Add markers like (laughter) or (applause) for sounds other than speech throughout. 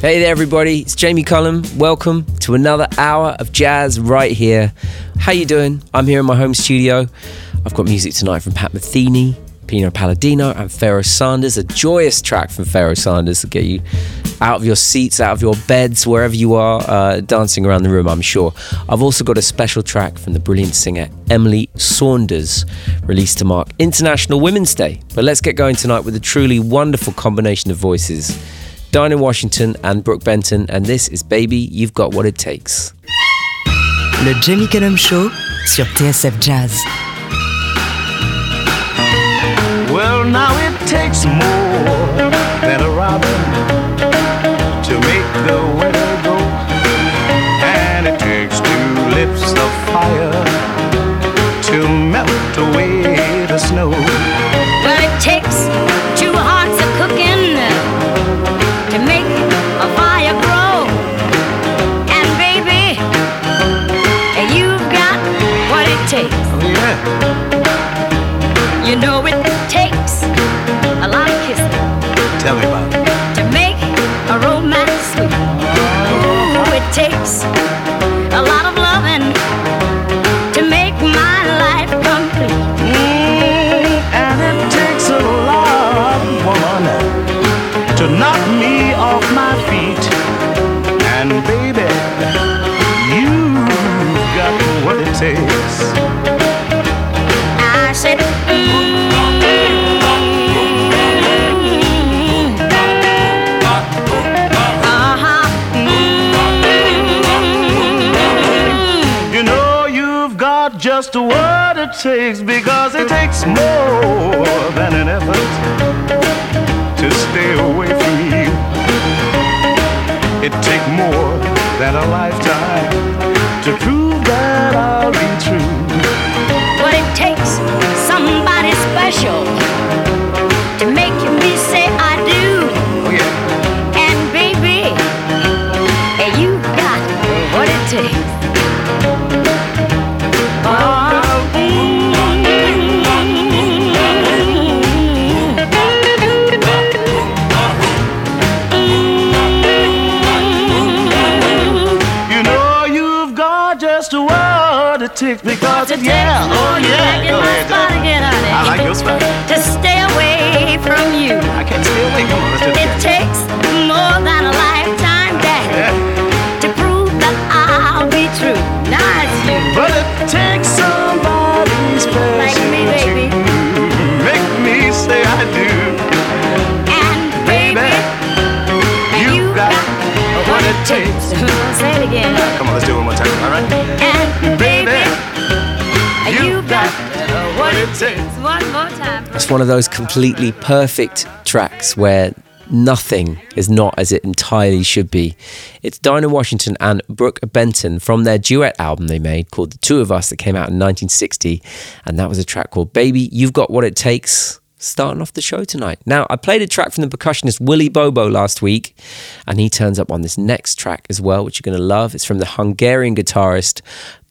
Hey there, everybody. It's Jamie Cullum. Welcome to another hour of jazz right here. How you doing? I'm here in my home studio. I've got music tonight from Pat Metheny, Pino Palladino, and Pharoah Sanders. A joyous track from Pharoah Sanders to get you out of your seats, out of your beds, wherever you are, uh, dancing around the room, I'm sure. I've also got a special track from the brilliant singer Emily Saunders, released to mark International Women's Day. But let's get going tonight with a truly wonderful combination of voices. Dinah Washington and Brook Benton, and this is Baby, You've Got What It Takes. Le Jamie Cullum Show sur TSF Jazz. Well, now it takes more than a robin to make the weather go, and it takes two lips of fire to melt away the snow. It just what it takes because it takes more than an effort to stay away from you. It takes more than a lifetime yeah, oh yeah. Go ahead. I like your spot. to stay what it takes. one more time. It's one of those completely perfect tracks where nothing is not as it entirely should be. It's Dinah Washington and Brook Benton from their duet album they made called The Two of Us that came out in 1960. And that was a track called Baby, You've Got What It Takes. Starting off the show tonight. Now, I played a track from the percussionist Willie Bobo last week, and he turns up on this next track as well, which you're going to love. It's from the Hungarian guitarist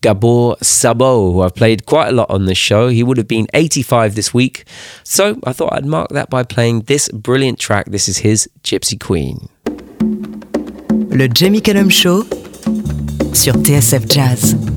Gabor Szabo, who I've played quite a lot on this show. He would have been 85 this week. So I thought I'd mark that by playing this brilliant track. This is his Gypsy Queen. Le Jamie Cullum Show sur TSF Jazz.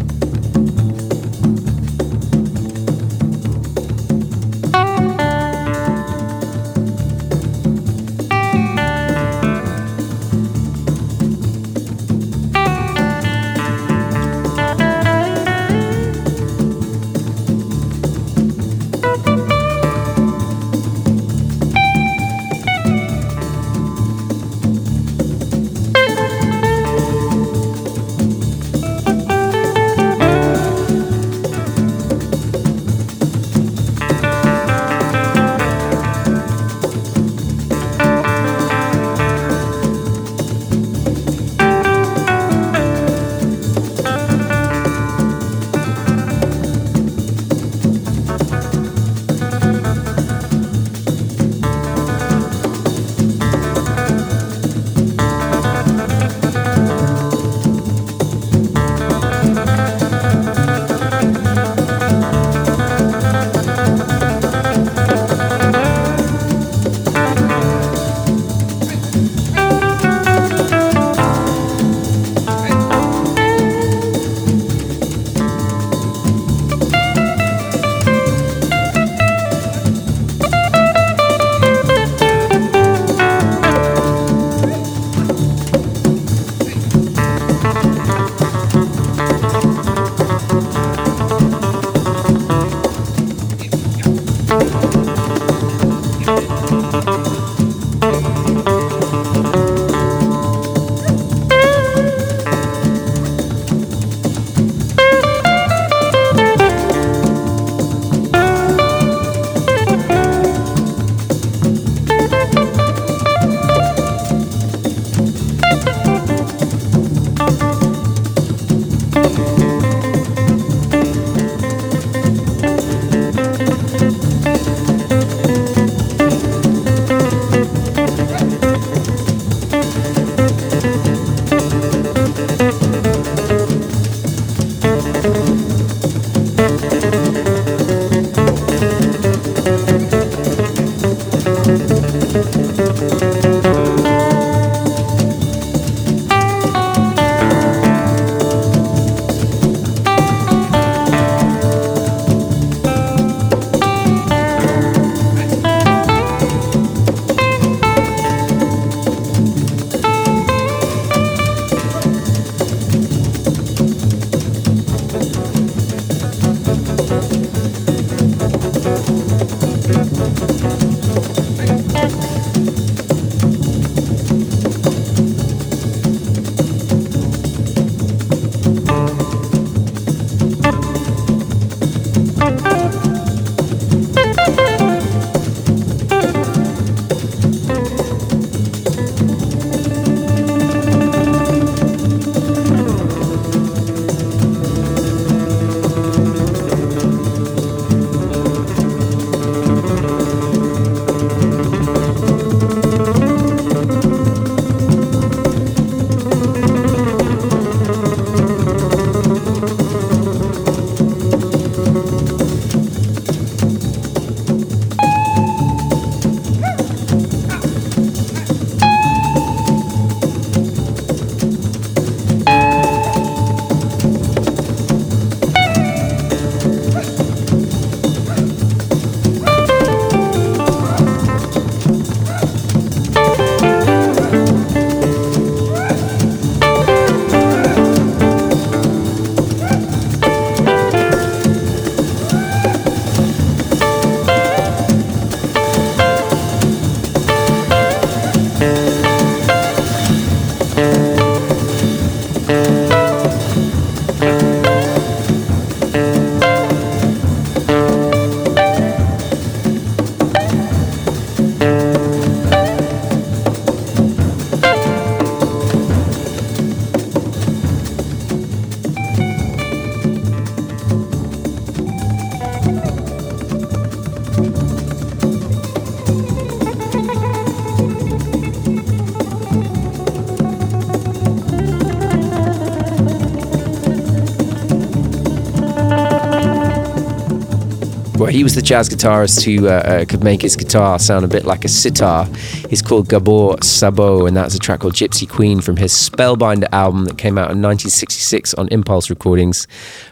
He was the jazz guitarist who uh, uh, could make his guitar sound a bit like a sitar. He's called Gabor Szabo, and that's a track called Gypsy Queen from his Spellbinder album that came out in 1966 on Impulse Recordings.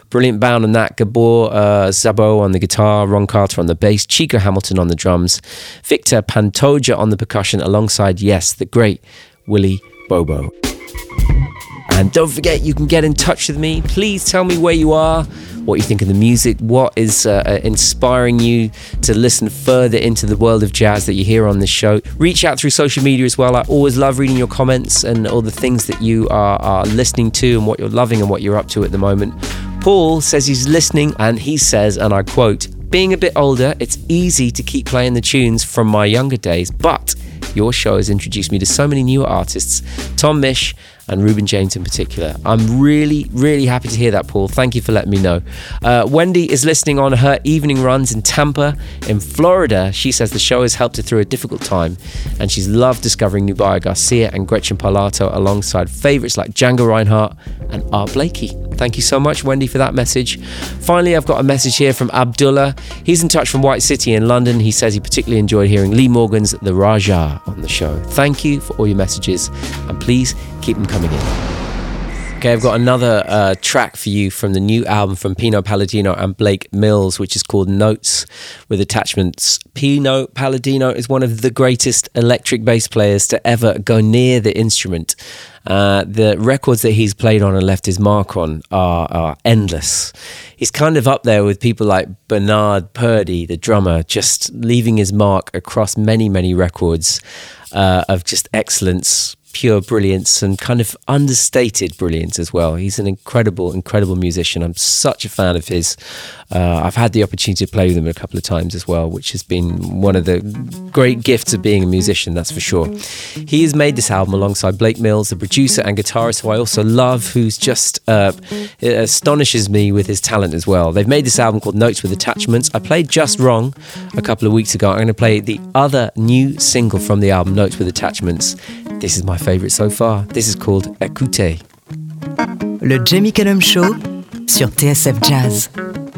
Brilliant band on that. Gabor uh, Szabo on the guitar, Ron Carter on the bass, Chico Hamilton on the drums, Victor Pantoja on the percussion, alongside, yes, the great Willie Bobo. And don't forget, you can get in touch with me. Please tell me where you are, what you think of the music, what is uh, uh, inspiring you to listen further into the world of jazz that you hear on this show. Reach out through social media as well. I always love reading your comments and all the things that you are, are listening to and what you're loving and what you're up to at the moment. Paul says he's listening and he says, and I quote, being a bit older, it's easy to keep playing the tunes from my younger days, but your show has introduced me to so many newer artists Tom Misch and Reuben James in particular. I'm really, really happy to hear that, Paul. Thank you for letting me know. Uh, Wendy is listening on her evening runs in Tampa, in Florida. She says the show has helped her through a difficult time and she's loved discovering Nubia Garcia and Gretchen Parlato alongside favourites like Django Reinhardt and Art Blakey. Thank you so much, Wendy, for that message. Finally, I've got a message here from Abdullah. He's in touch from White City in London. He says he particularly enjoyed hearing Lee Morgan's The Rajah on the show. Thank you for all your messages and please keep them coming in. Okay, I've got another uh, track for you from the new album from Pino Palladino and Blake Mills, which is called Notes with Attachments. Pino Palladino is one of the greatest electric bass players to ever go near the instrument. Uh, the records that he's played on and left his mark on are, are endless. He's kind of up there with people like Bernard Purdie, the drummer, just leaving his mark across many, many records uh, of just excellence, pure brilliance and kind of understated brilliance as well. He's an incredible, incredible musician. I'm such a fan of his. Uh, I've had the opportunity to play with him a couple of times as well, which has been one of the great gifts of being a musician, that's for sure. He has made this album alongside Blake Mills, the producer and guitarist who I also love, who's just uh, astonishes me with his talent as well. They've made this album called Notes with Attachments. I played Just Wrong a couple of weeks ago. I'm going to play the other new single from the album, Notes with Attachments. This is my favorite so far. This is called Ekuté. Le Jamie Cullum Show sur TSF Jazz.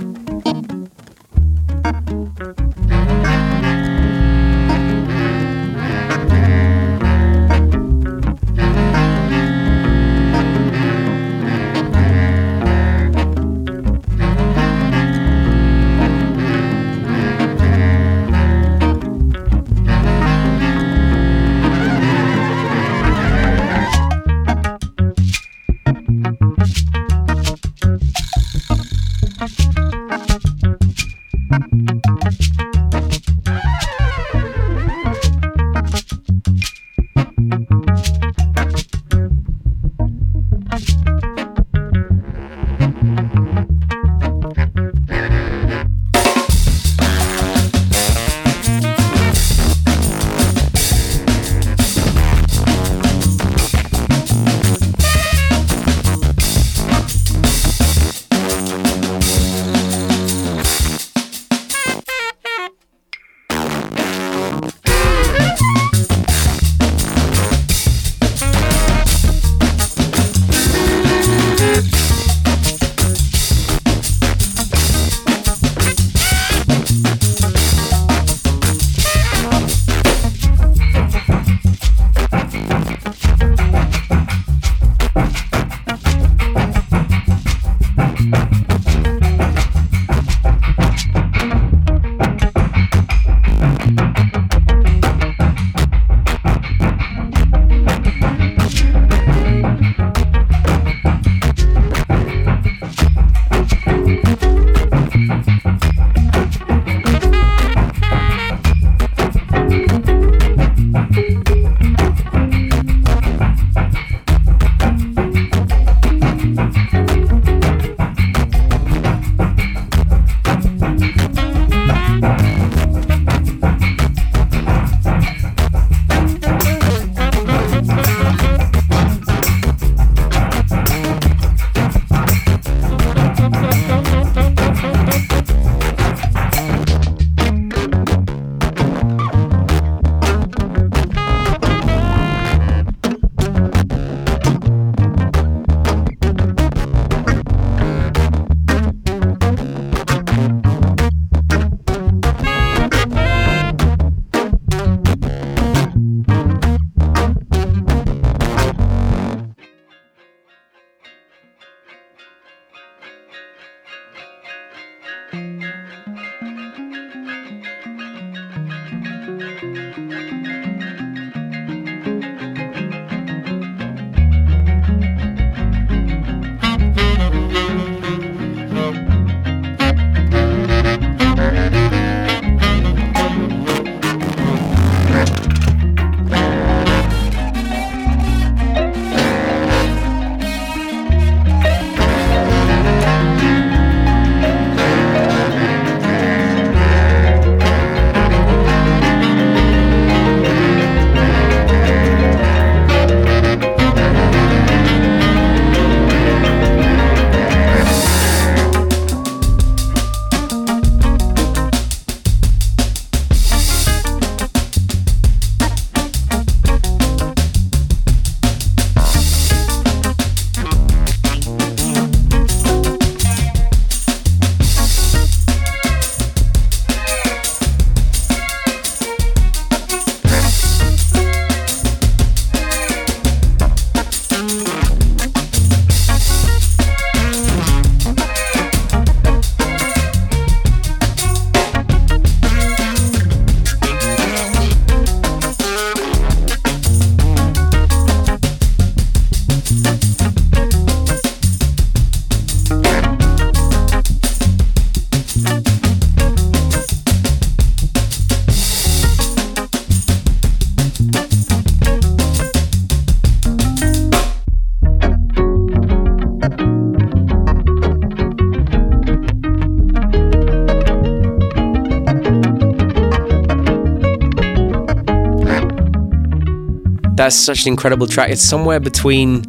That's such an incredible track. It's somewhere between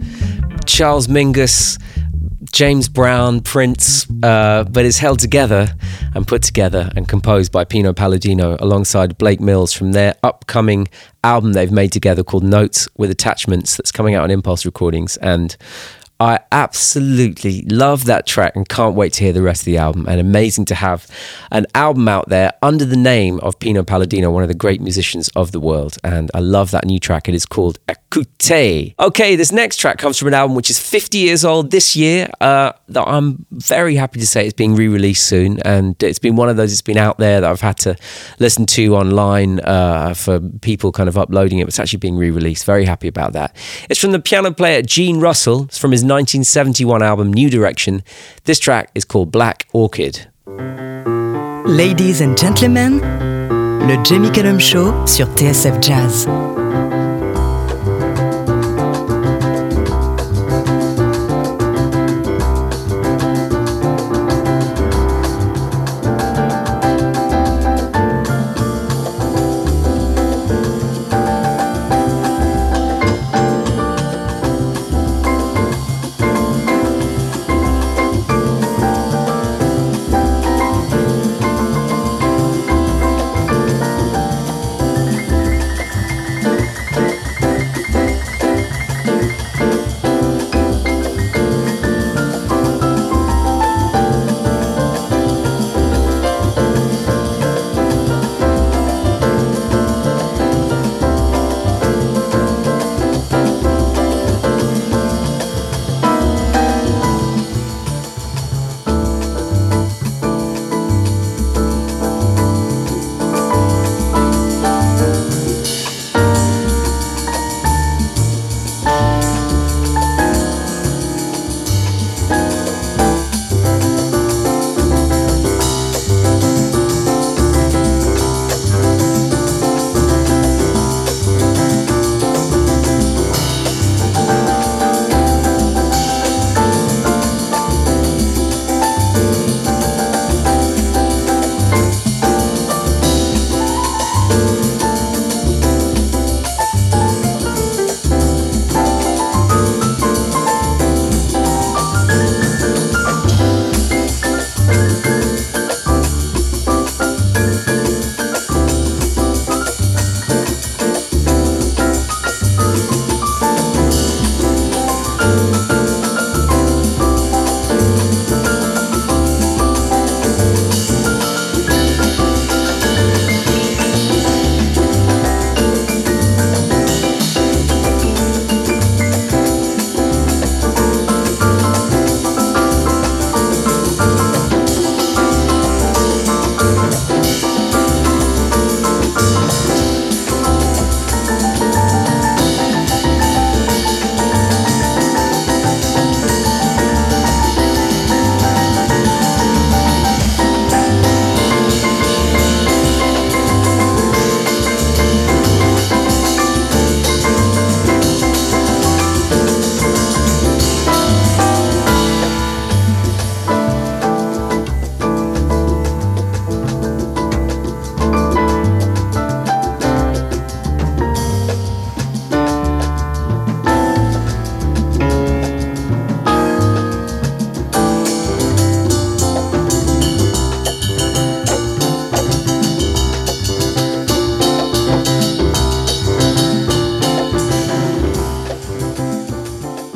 Charles Mingus, James Brown, Prince, uh, but it's held together and put together and composed by Pino Palladino alongside Blake Mills from their upcoming album they've made together called Notes with Attachments that's coming out on Impulse Recordings. And I absolutely love that track and can't wait to hear the rest of the album. And amazing to have an album out there under the name of Pino Palladino, one of the great musicians of the world. And I love that new track. It is called Ekuté. Okay, this next track comes from an album which is 50 years old this year. Uh, that I'm very happy to say it's being re-released soon, and it's been one of those that's been out there that I've had to listen to online uh, for people kind of uploading it. It's actually being re-released. Very happy about that. It's from the piano player Gene Russell. It's from his 1971 album New Direction. This track is called Black Orchid. Ladies and gentlemen, le Jamie Cullum Show sur TSF Jazz.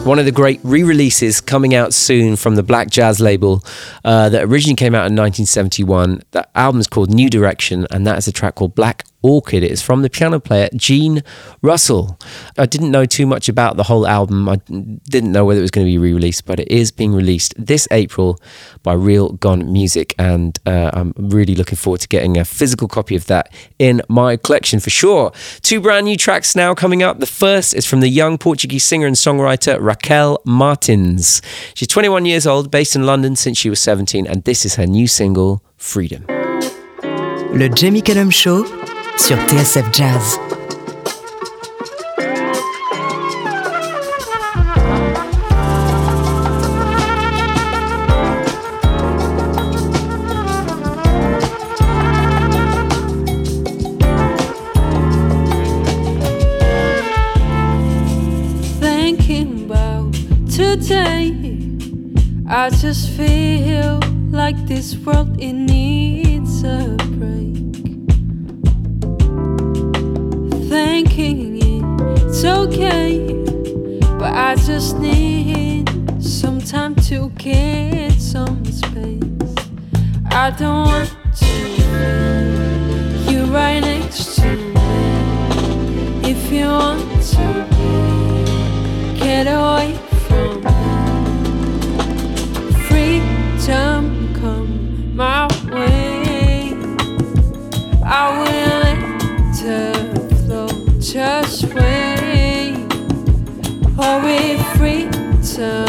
One of the great re-releases coming out soon from the Black Jazz label uh, that originally came out in 1971. That album is called New Direction, and that is a track called Black Orchid. It is from the piano player Gene Russell. I didn't know too much about the whole album. I didn't know whether it was going to be re-released, but it is being released this April by Real Gone Music, and uh, I'm really looking forward to getting a physical copy of that in my collection for sure. Two brand new tracks now coming up. The first is from the young Portuguese singer and songwriter Raquel Martins. She's 21 years old, based in London since she was 17, and this is her new single, Freedom. Le Jamie Cullum Show sur TSF Jazz. I just feel like this world it needs a Thinking it's okay, but I just need some time to get some space. I don't want to be you right next to me. If you want to get away if freedom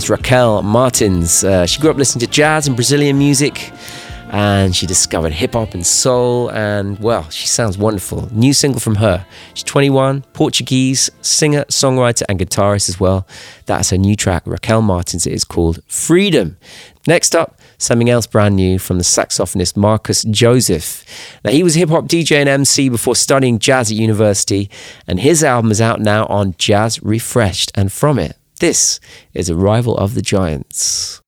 That's Raquel Martins. Uh, she grew up listening to jazz and Brazilian music and she discovered hip hop and soul. And well, she sounds wonderful. New single from her. She's 21, Portuguese, singer, songwriter, and guitarist as well. That's her new track, Raquel Martins. It is called Freedom. Next up, something else brand new from the saxophonist Marcus Joseph. Now, he was a hip hop DJ and MC before studying jazz at university, and his album is out now on Jazz Refreshed. And from it, this is Arrival of the Giants.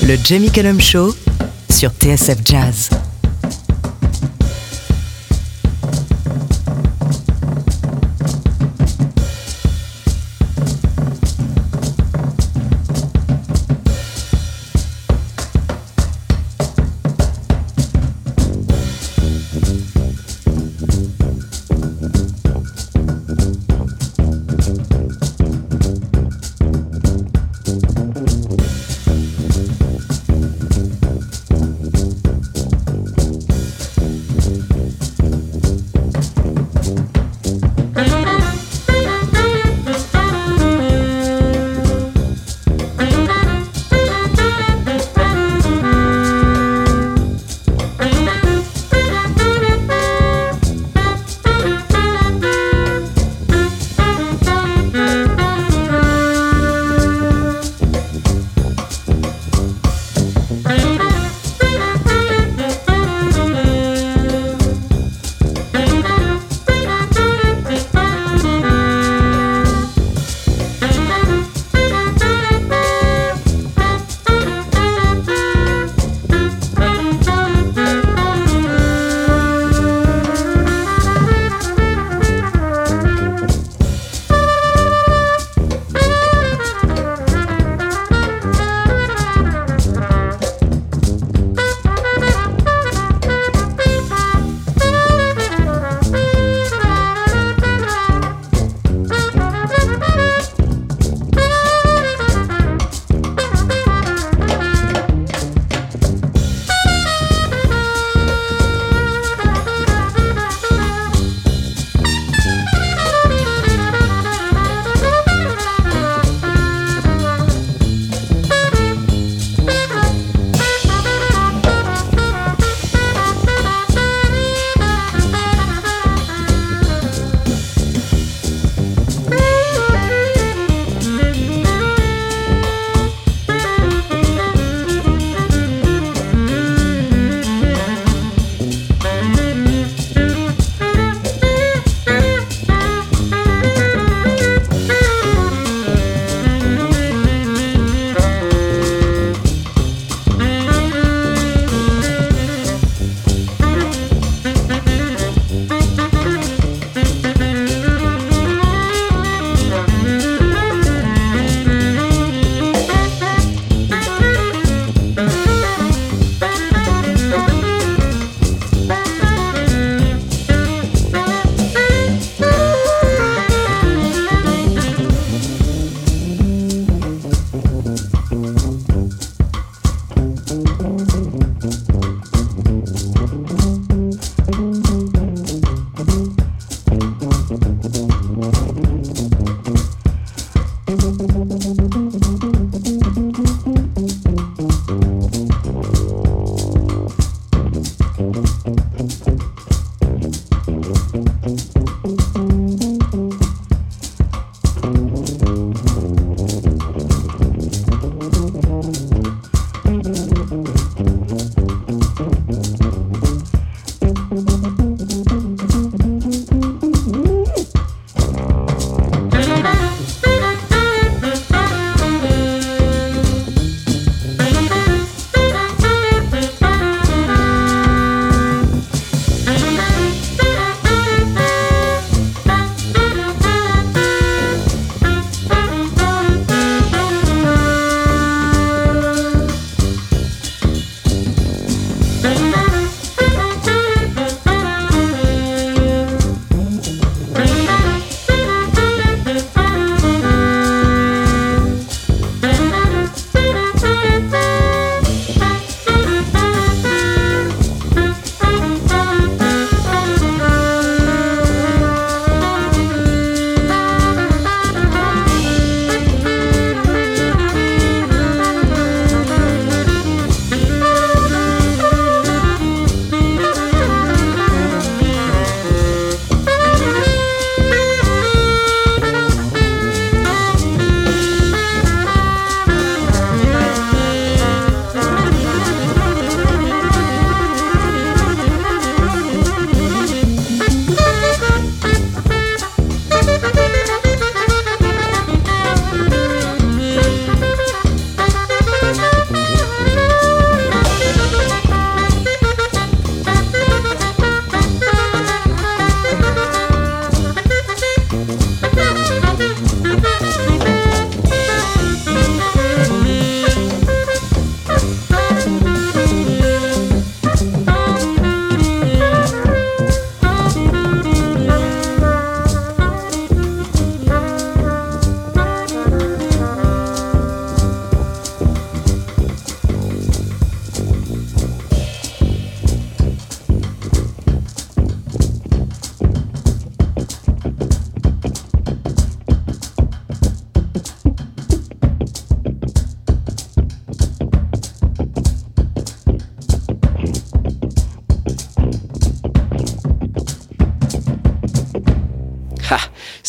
Le Jamie Cullum Show sur TSF Jazz.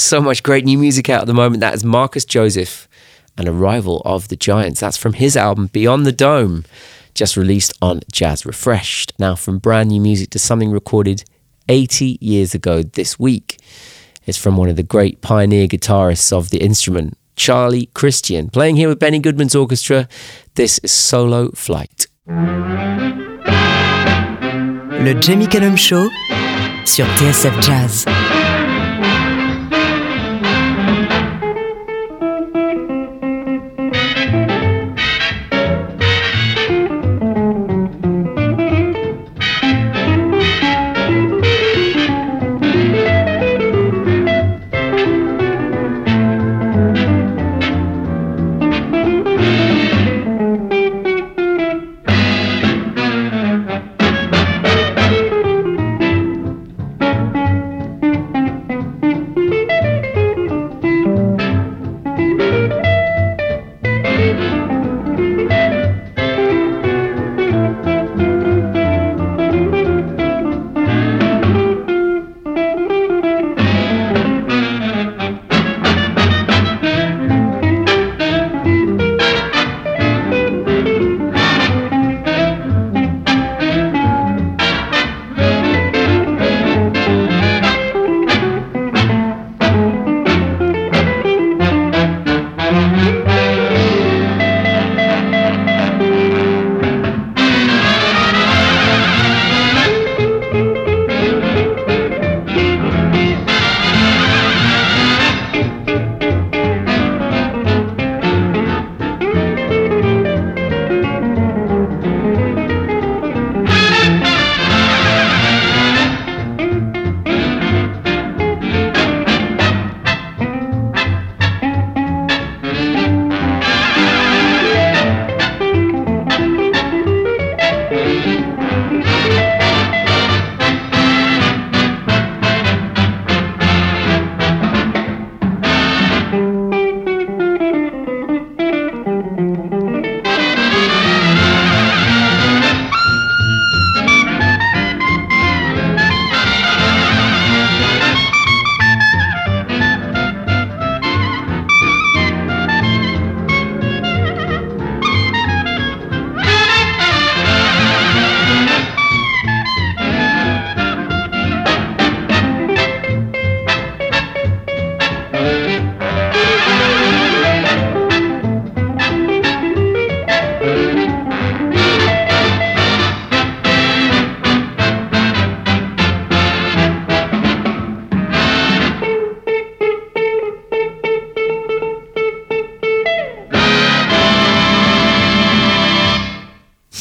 So much great new music out at the moment. That is Marcus Joseph, an arrival of the Giants. That's from his album Beyond the Dome, just released on Jazz Refreshed. Now, from brand new music to something recorded 80 years ago this week. It's from one of the great pioneer guitarists of the instrument, Charlie Christian, playing here with Benny Goodman's orchestra. This is Solo Flight. Le Jamie Cullum Show sur TSF Jazz.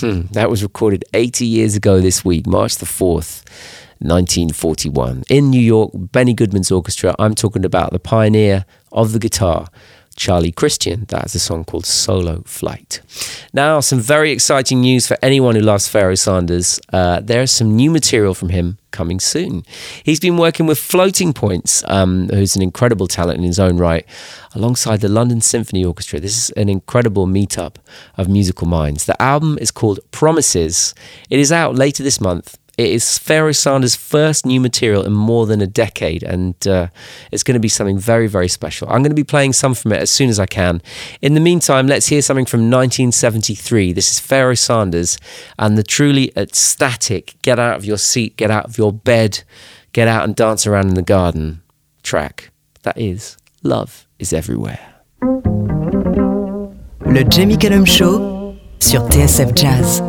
Hmm, that was recorded 80 years ago this week, March the 4th, 1941. In New York, Benny Goodman's orchestra. I'm talking about the pioneer of the guitar, Charlie Christian. That's a song called Solo Flight. Now, some very exciting news for anyone who loves Pharoah Sanders. Uh, there's some new material from him coming soon. He's been working with Floating Points, um, who's an incredible talent in his own right, alongside the London Symphony Orchestra. This is an incredible meetup of musical minds. The album is called Promises. It is out later this month it is Pharoah Sanders' first new material in more than a decade, and uh, it's going to be something very, very special. I'm going to be playing some from it as soon as I can. In the meantime, let's hear something from 1973. This is Pharoah Sanders and the truly ecstatic Get Out of Your Seat, Get Out of Your Bed, Get Out and Dance Around in the Garden track. That is Love is Everywhere. Le Jamie Cullum Show sur TSF Jazz.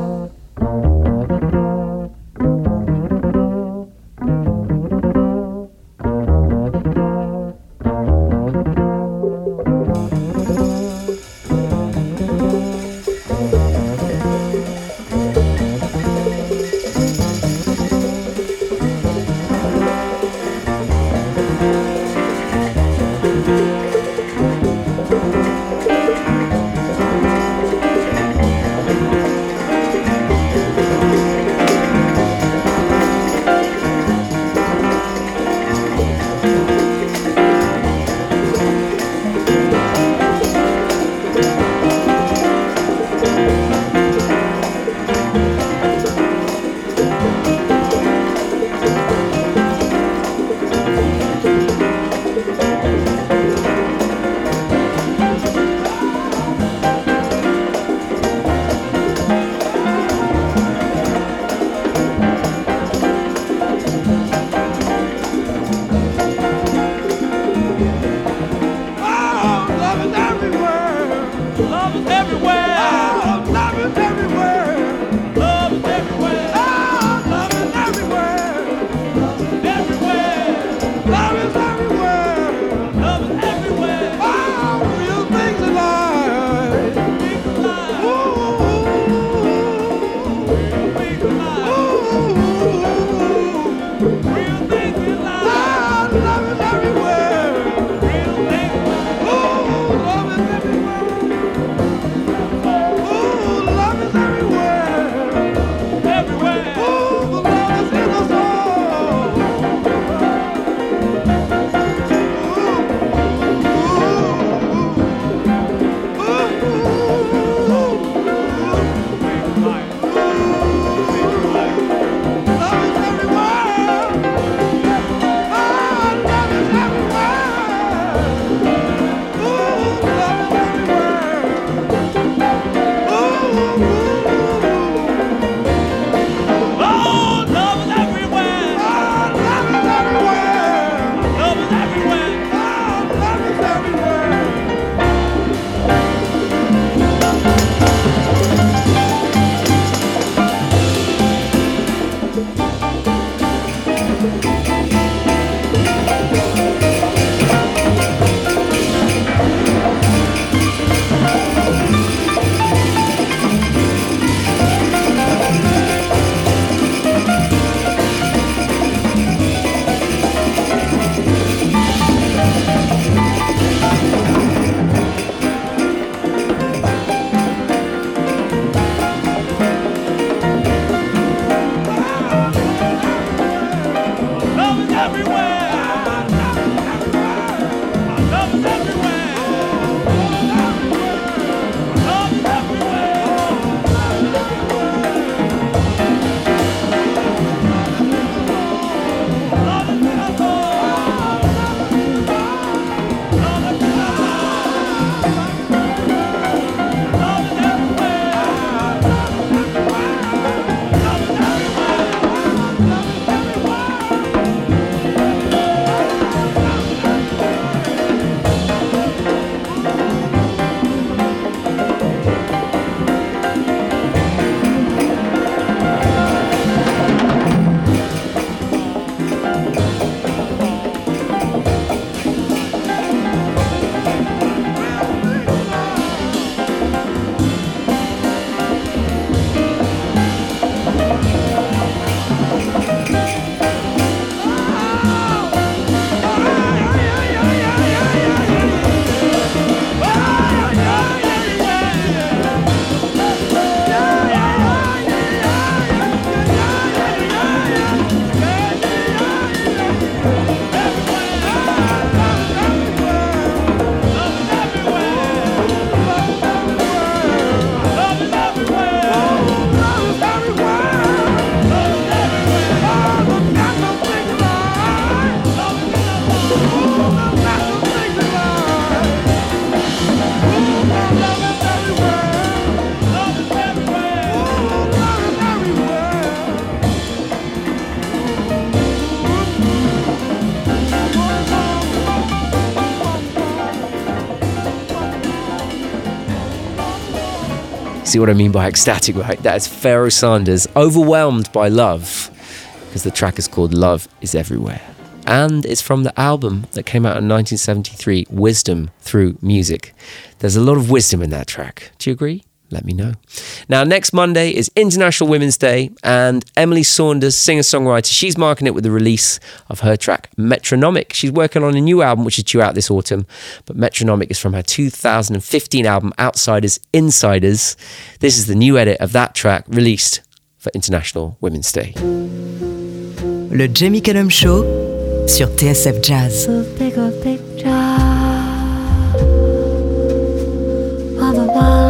See what I mean by ecstatic, right? That is Pharoah Sanders, Overwhelmed by Love, because the track is called Love is Everywhere. And it's from the album that came out in 1973, Wisdom Through Music. There's a lot of wisdom in that track. Do you agree? Let me know. Now, next Monday is International Women's Day, and Emily Saunders, singer songwriter, she's marking it with the release of her track Metronomic. She's working on a new album which is due out this autumn, but Metronomic is from her 2015 album Outsiders Insiders. This is the new edit of that track released for International Women's Day. Le Jamie Cullum Show sur TSF Jazz. The bigger picture of a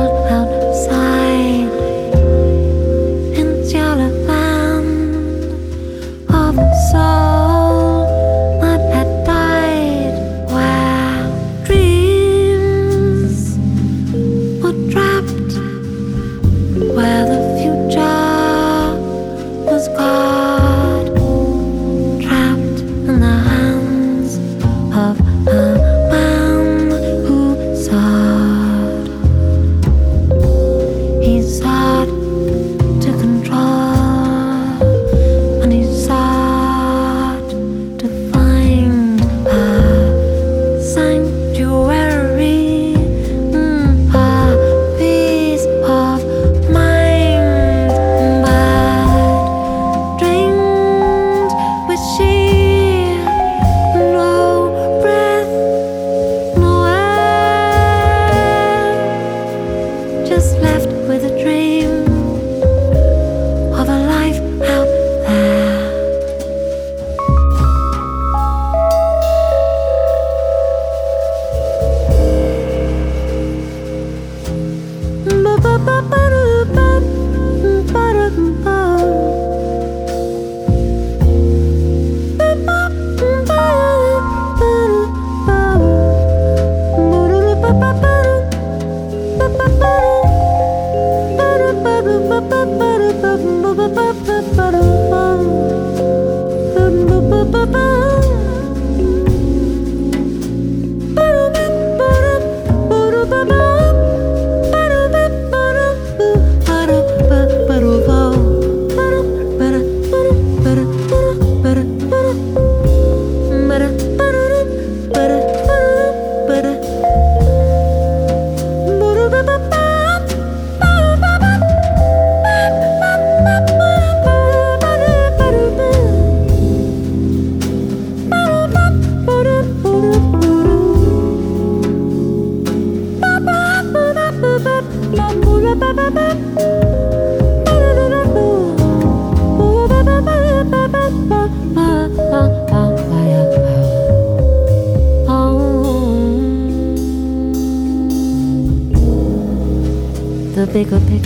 bigger picture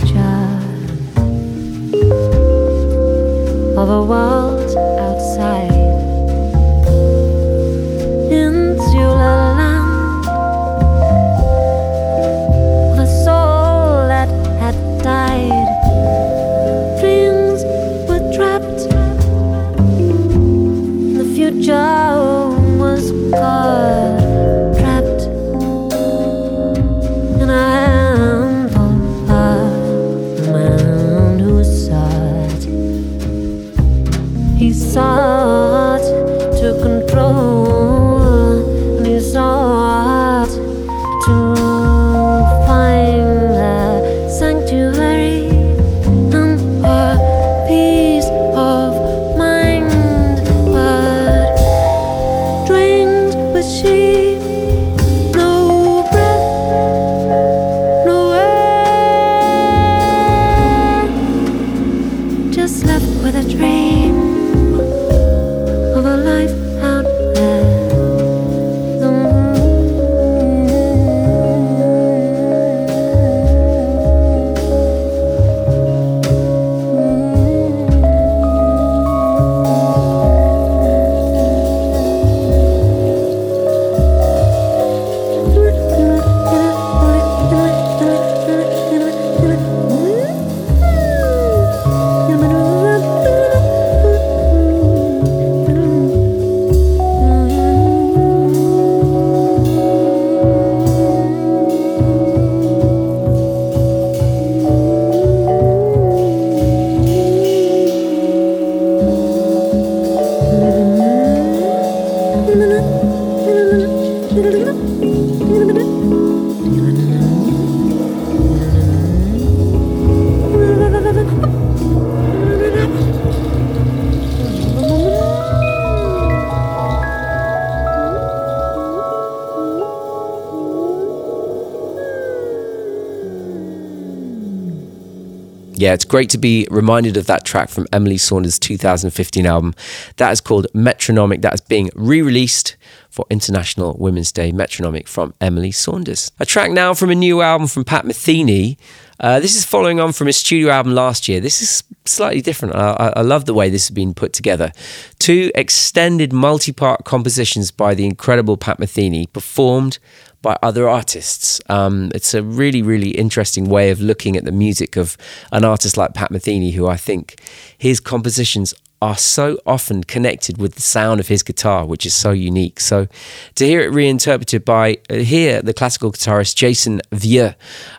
great to be reminded of that track from Emily Saunders' 2015 album. That is called Metronomic. That is being re released for International Women's Day. Metronomic from Emily Saunders. A track now from a new album from Pat Metheny. Uh, this is following on from his studio album last year. This is slightly different. I, I love the way this has been put together. Two extended multi part compositions by the incredible Pat Metheny performed by other artists. Um, it's a really, really interesting way of looking at the music of an artist like Pat Metheny, who I think his compositions are so often connected with the sound of his guitar, which is so unique. So to hear it reinterpreted by uh, here the classical guitarist Jason Vieux,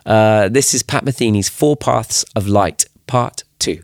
uh, this is Pat Metheny's Four Paths of Light, Part Two.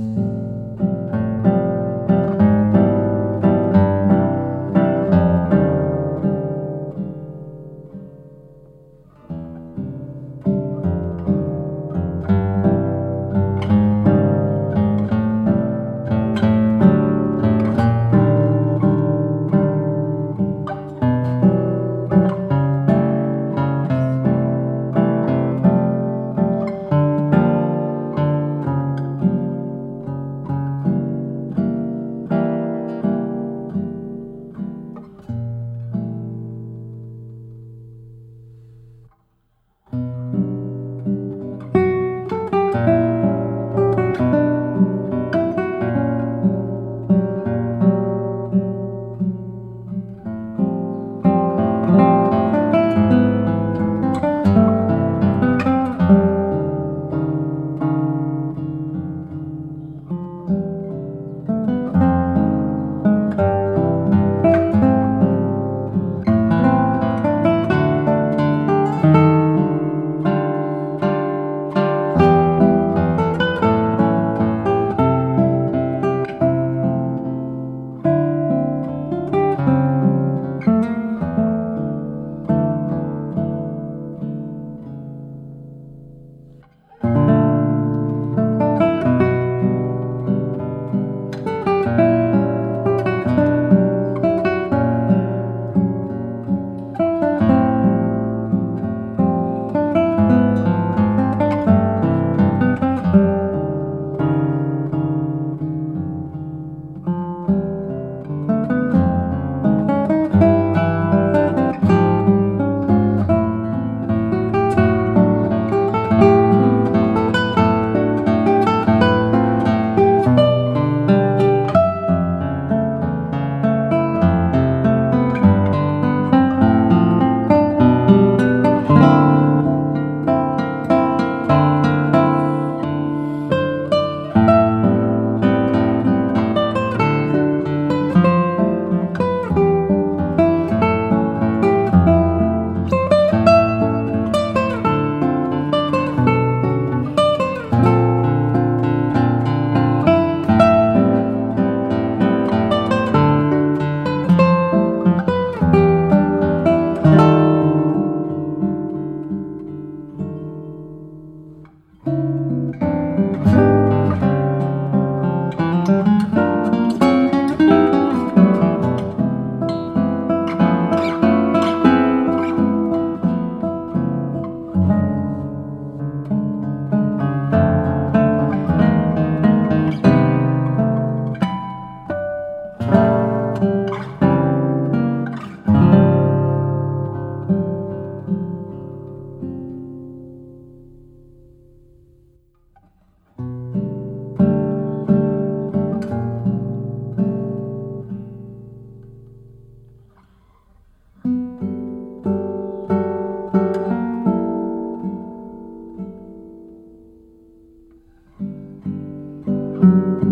you.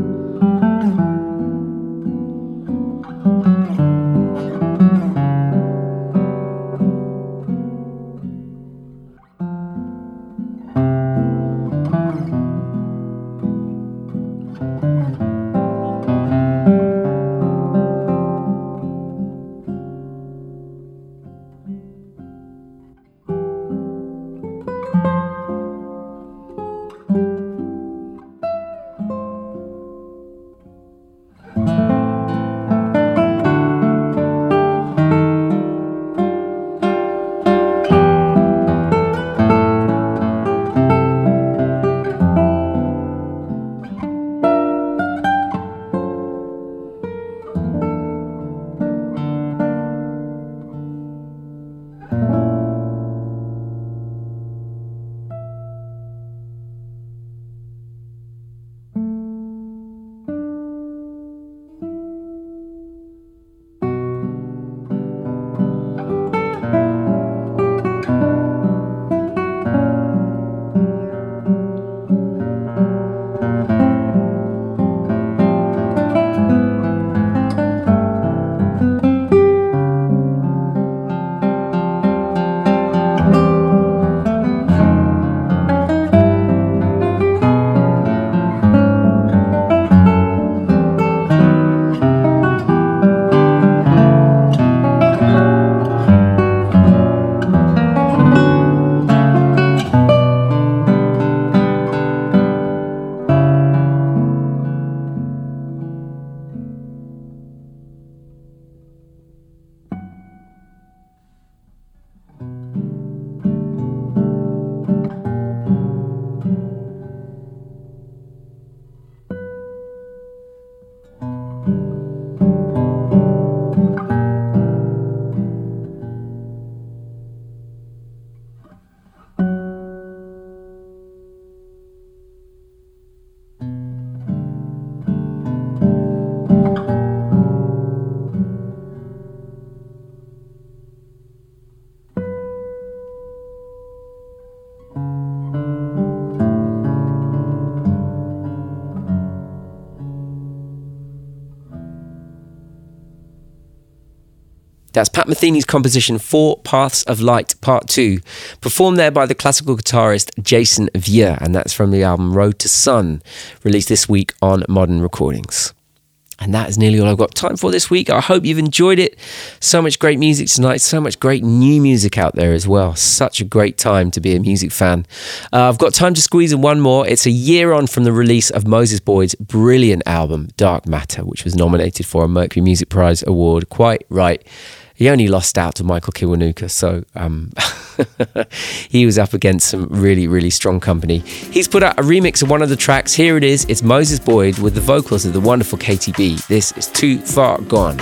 That's Pat Metheny's composition Four Paths of Light Part 2, performed there by the classical guitarist Jason Vieux, and that's from the album Road to Sun, released this week on Modern Recordings. And that is nearly all I've got time for this week. I hope you've enjoyed it. So much great music tonight, so much great new music out there as well. Such a great time to be a music fan. Uh, I've got time to squeeze in one more. It's a year on from the release of Moses Boyd's brilliant album, Dark Matter, which was nominated for a Mercury Music Prize award. Quite right he only lost out to Michael Kiwanuka, so um, (laughs) he was up against some really, really strong company. He's put out a remix of one of the tracks. Here it is. It's Moses Boyd with the vocals of the wonderful Katy B. This is Too Far Gone.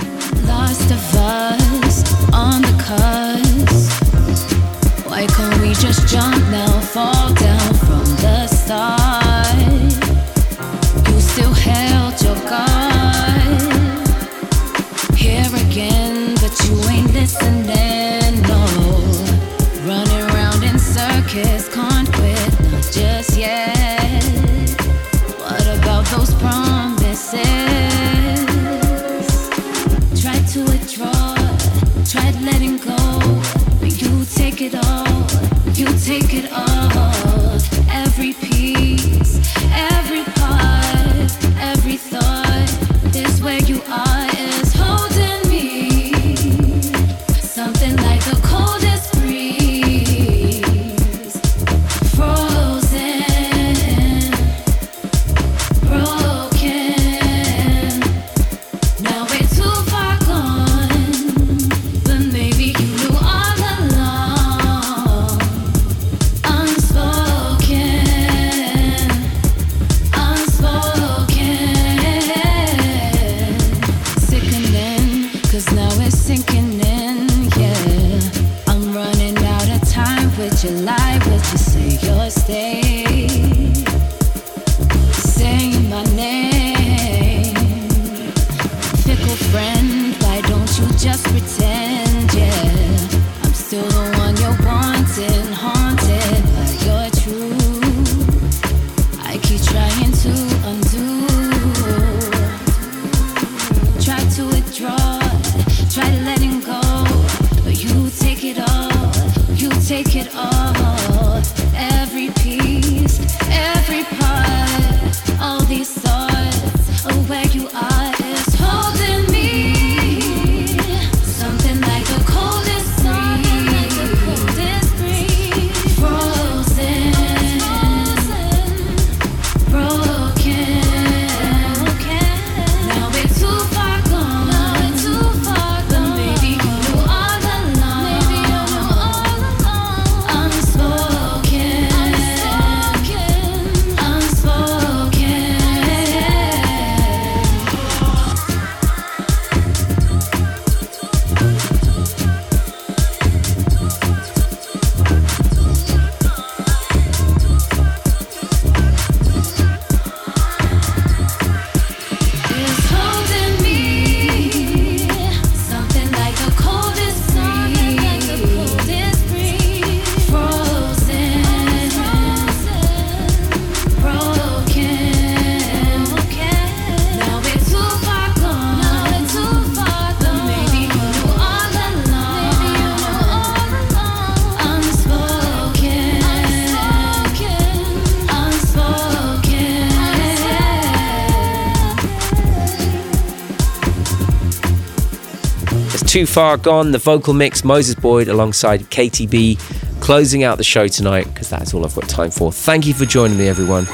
Too Far Gone, the vocal mix, Moses Boyd alongside Katy B, closing out the show tonight because that's all I've got time for. Thank you for joining me, everyone.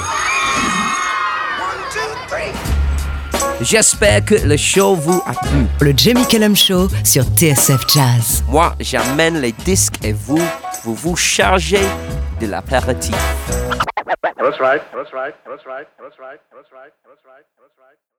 J'espère que le show vous a plu. Le Jamie Cullum Show sur TSF Jazz. Moi, j'amène les disques et vous, vous vous chargez de l'apéritif. That's right. That's right. That's right. That's right. That's right. That's right. That's right.